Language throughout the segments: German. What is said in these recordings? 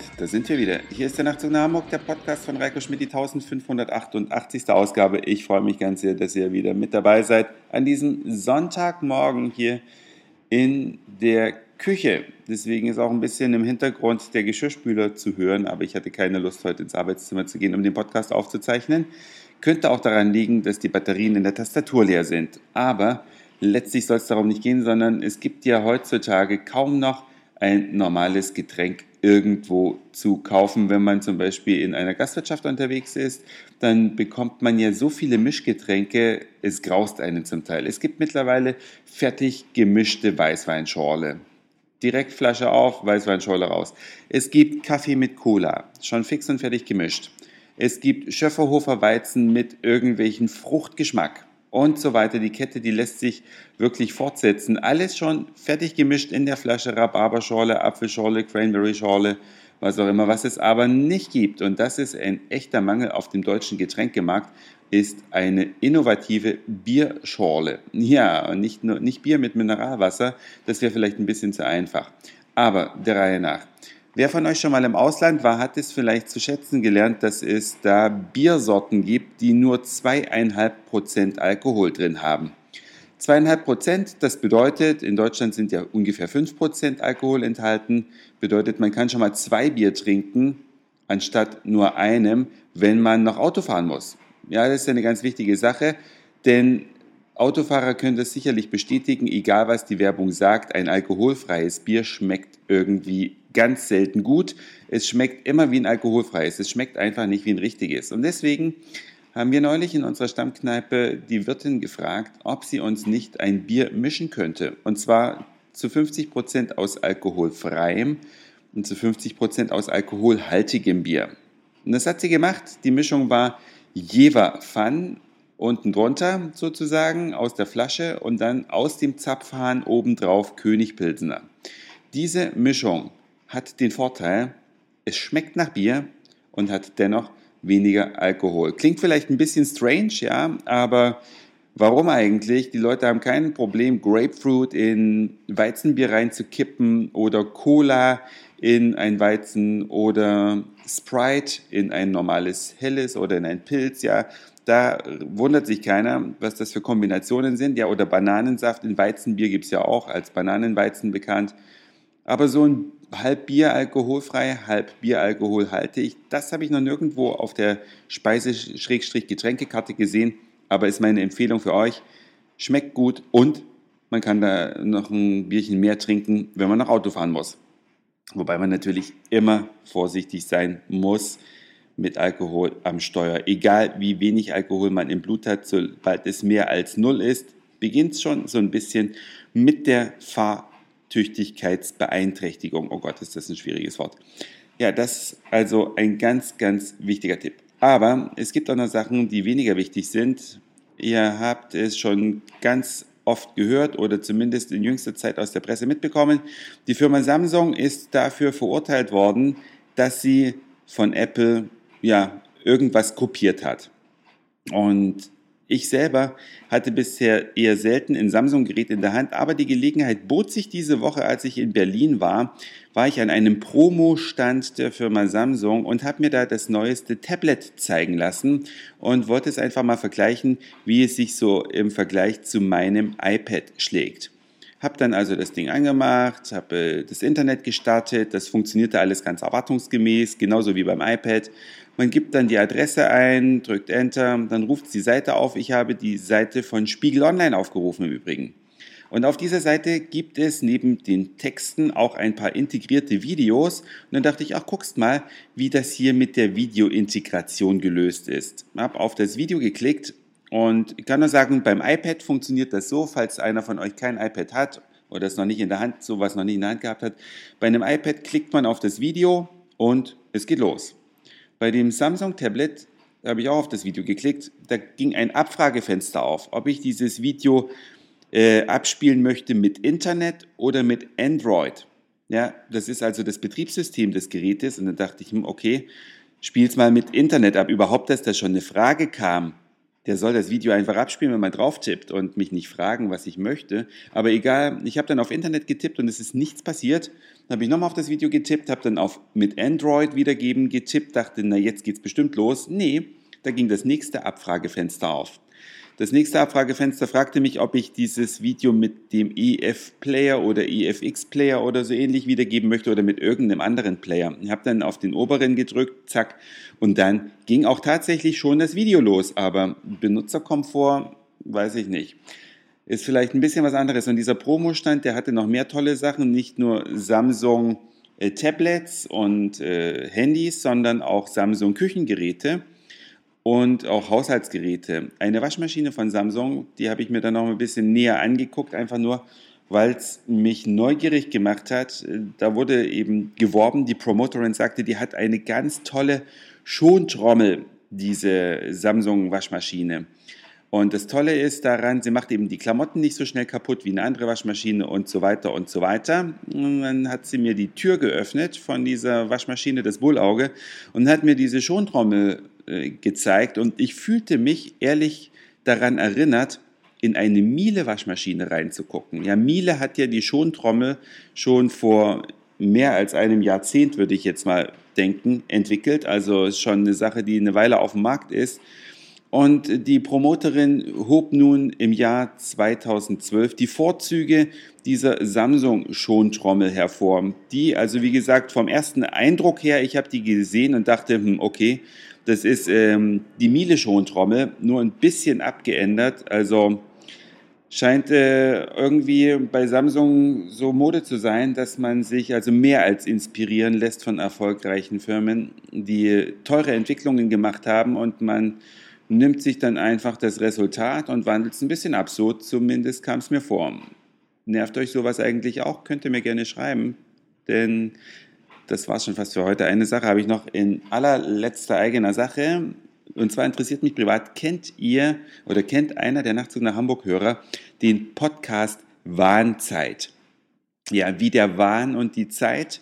Und da sind wir wieder. Hier ist der Nachtzug nach Hamburg, der Podcast von Reiko Schmidt, die 1588. Ausgabe. Ich freue mich ganz sehr, dass ihr wieder mit dabei seid an diesem Sonntagmorgen hier in der Küche. Deswegen ist auch ein bisschen im Hintergrund der Geschirrspüler zu hören, aber ich hatte keine Lust, heute ins Arbeitszimmer zu gehen, um den Podcast aufzuzeichnen. Könnte auch daran liegen, dass die Batterien in der Tastatur leer sind. Aber letztlich soll es darum nicht gehen, sondern es gibt ja heutzutage kaum noch ein normales Getränk irgendwo zu kaufen. Wenn man zum Beispiel in einer Gastwirtschaft unterwegs ist, dann bekommt man ja so viele Mischgetränke, es graust einen zum Teil. Es gibt mittlerweile fertig gemischte Weißweinschorle. Direkt Flasche auf, Weißweinschorle raus. Es gibt Kaffee mit Cola, schon fix und fertig gemischt. Es gibt Schöfferhofer Weizen mit irgendwelchen Fruchtgeschmack und so weiter. Die Kette, die lässt sich wirklich fortsetzen. Alles schon fertig gemischt in der Flasche, Rhabarberschorle, Apfelschorle, Cranberry-Schorle, was auch immer. Was es aber nicht gibt, und das ist ein echter Mangel auf dem deutschen Getränkemarkt, ist eine innovative Bierschorle. Ja, nicht, nur, nicht Bier mit Mineralwasser, das wäre vielleicht ein bisschen zu einfach. Aber der Reihe nach. Wer von euch schon mal im Ausland war, hat es vielleicht zu schätzen gelernt, dass es da Biersorten gibt, die nur zweieinhalb Prozent Alkohol drin haben. Zweieinhalb Prozent, das bedeutet, in Deutschland sind ja ungefähr fünf Prozent Alkohol enthalten, bedeutet, man kann schon mal zwei Bier trinken, anstatt nur einem, wenn man noch Auto fahren muss. Ja, das ist eine ganz wichtige Sache, denn Autofahrer können das sicherlich bestätigen, egal was die Werbung sagt, ein alkoholfreies Bier schmeckt irgendwie ganz selten gut. Es schmeckt immer wie ein alkoholfreies. Es schmeckt einfach nicht wie ein richtiges. Und deswegen haben wir neulich in unserer Stammkneipe die Wirtin gefragt, ob sie uns nicht ein Bier mischen könnte. Und zwar zu 50 Prozent aus alkoholfreiem und zu 50 Prozent aus alkoholhaltigem Bier. Und das hat sie gemacht. Die Mischung war Jever Fun unten drunter sozusagen aus der Flasche und dann aus dem Zapfhahn obendrauf König Pilsener. Diese Mischung hat den Vorteil, es schmeckt nach Bier und hat dennoch weniger Alkohol. Klingt vielleicht ein bisschen strange, ja, aber warum eigentlich? Die Leute haben kein Problem, Grapefruit in Weizenbier reinzukippen oder Cola in ein Weizen oder Sprite in ein normales Helles oder in ein Pilz, ja. Da wundert sich keiner, was das für Kombinationen sind, ja, oder Bananensaft in Weizenbier gibt es ja auch als Bananenweizen bekannt. Aber so ein halb Bier alkoholfrei, halb Bier alkoholhaltig, das habe ich noch nirgendwo auf der Speise-Getränkekarte gesehen, aber ist meine Empfehlung für euch. Schmeckt gut und man kann da noch ein Bierchen mehr trinken, wenn man noch Auto fahren muss. Wobei man natürlich immer vorsichtig sein muss mit Alkohol am Steuer. Egal wie wenig Alkohol man im Blut hat, sobald es mehr als null ist, beginnt es schon so ein bisschen mit der Fahr Tüchtigkeitsbeeinträchtigung. Oh Gott, ist das ein schwieriges Wort. Ja, das ist also ein ganz, ganz wichtiger Tipp. Aber es gibt auch noch Sachen, die weniger wichtig sind. Ihr habt es schon ganz oft gehört oder zumindest in jüngster Zeit aus der Presse mitbekommen. Die Firma Samsung ist dafür verurteilt worden, dass sie von Apple ja irgendwas kopiert hat. Und ich selber hatte bisher eher selten ein Samsung-Gerät in der Hand, aber die Gelegenheit bot sich diese Woche, als ich in Berlin war, war ich an einem Promo-Stand der Firma Samsung und habe mir da das neueste Tablet zeigen lassen und wollte es einfach mal vergleichen, wie es sich so im Vergleich zu meinem iPad schlägt. Hab dann also das Ding angemacht, habe äh, das Internet gestartet, das funktionierte alles ganz erwartungsgemäß, genauso wie beim iPad. Man gibt dann die Adresse ein, drückt Enter, dann ruft die Seite auf. Ich habe die Seite von Spiegel Online aufgerufen im Übrigen. Und auf dieser Seite gibt es neben den Texten auch ein paar integrierte Videos. Und dann dachte ich, ach, guckst mal, wie das hier mit der Videointegration gelöst ist. Ich habe auf das Video geklickt und ich kann nur sagen, beim iPad funktioniert das so, falls einer von euch kein iPad hat oder es noch nicht in der Hand, sowas noch nicht in der Hand gehabt hat. Bei einem iPad klickt man auf das Video und es geht los. Bei dem Samsung Tablet habe ich auch auf das Video geklickt. Da ging ein Abfragefenster auf, ob ich dieses Video äh, abspielen möchte mit Internet oder mit Android. Ja, das ist also das Betriebssystem des Gerätes. Und dann dachte ich, hm, okay, spiel's mal mit Internet ab. Überhaupt, dass da schon eine Frage kam, der soll das Video einfach abspielen, wenn man drauf tippt und mich nicht fragen, was ich möchte. Aber egal, ich habe dann auf Internet getippt und es ist nichts passiert. Dann habe ich nochmal auf das Video getippt, habe dann auf mit Android wiedergeben getippt, dachte, na jetzt geht's bestimmt los. Nee, da ging das nächste Abfragefenster auf. Das nächste Abfragefenster fragte mich, ob ich dieses Video mit dem EF-Player oder EFX-Player oder so ähnlich wiedergeben möchte oder mit irgendeinem anderen Player. Ich habe dann auf den oberen gedrückt, zack, und dann ging auch tatsächlich schon das Video los, aber Benutzerkomfort, weiß ich nicht. Ist vielleicht ein bisschen was anderes. Und dieser Promo-Stand, der hatte noch mehr tolle Sachen, nicht nur Samsung äh, Tablets und äh, Handys, sondern auch Samsung Küchengeräte und auch Haushaltsgeräte. Eine Waschmaschine von Samsung, die habe ich mir dann noch ein bisschen näher angeguckt, einfach nur, weil es mich neugierig gemacht hat. Da wurde eben geworben, die Promoterin sagte, die hat eine ganz tolle Schontrommel, diese Samsung Waschmaschine. Und das Tolle ist daran, sie macht eben die Klamotten nicht so schnell kaputt wie eine andere Waschmaschine und so weiter und so weiter. Und dann hat sie mir die Tür geöffnet von dieser Waschmaschine, das Bullauge, und hat mir diese Schontrommel äh, gezeigt. Und ich fühlte mich ehrlich daran erinnert, in eine Miele-Waschmaschine reinzugucken. Ja, Miele hat ja die Schontrommel schon vor mehr als einem Jahrzehnt, würde ich jetzt mal denken, entwickelt. Also ist schon eine Sache, die eine Weile auf dem Markt ist. Und die Promoterin hob nun im Jahr 2012 die Vorzüge dieser Samsung-Schontrommel hervor. Die, also wie gesagt, vom ersten Eindruck her, ich habe die gesehen und dachte, hm, okay, das ist ähm, die Miele-Schontrommel, nur ein bisschen abgeändert. Also scheint äh, irgendwie bei Samsung so Mode zu sein, dass man sich also mehr als inspirieren lässt von erfolgreichen Firmen, die teure Entwicklungen gemacht haben und man nimmt sich dann einfach das Resultat und wandelt es ein bisschen ab. So zumindest kam es mir vor. Nervt euch sowas eigentlich auch? Könnt ihr mir gerne schreiben, denn das war schon fast für heute. Eine Sache habe ich noch in allerletzter eigener Sache. Und zwar interessiert mich privat, kennt ihr oder kennt einer der Nachtzug nach Hamburg-Hörer den Podcast Warnzeit? Ja, wie der Wahn und die Zeit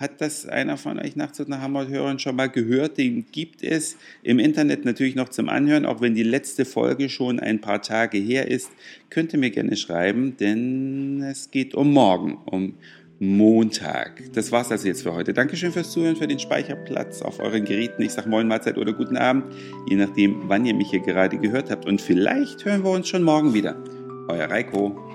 hat das einer von euch Nachtzug nach Hamburg-Hörern schon mal gehört? Den gibt es im Internet natürlich noch zum Anhören, auch wenn die letzte Folge schon ein paar Tage her ist. Könnt ihr mir gerne schreiben, denn es geht um morgen, um Montag. Das war's also jetzt für heute. Dankeschön fürs Zuhören, für den Speicherplatz auf euren Geräten. Ich sage Moin Mahlzeit oder guten Abend, je nachdem, wann ihr mich hier gerade gehört habt. Und vielleicht hören wir uns schon morgen wieder. Euer Reiko.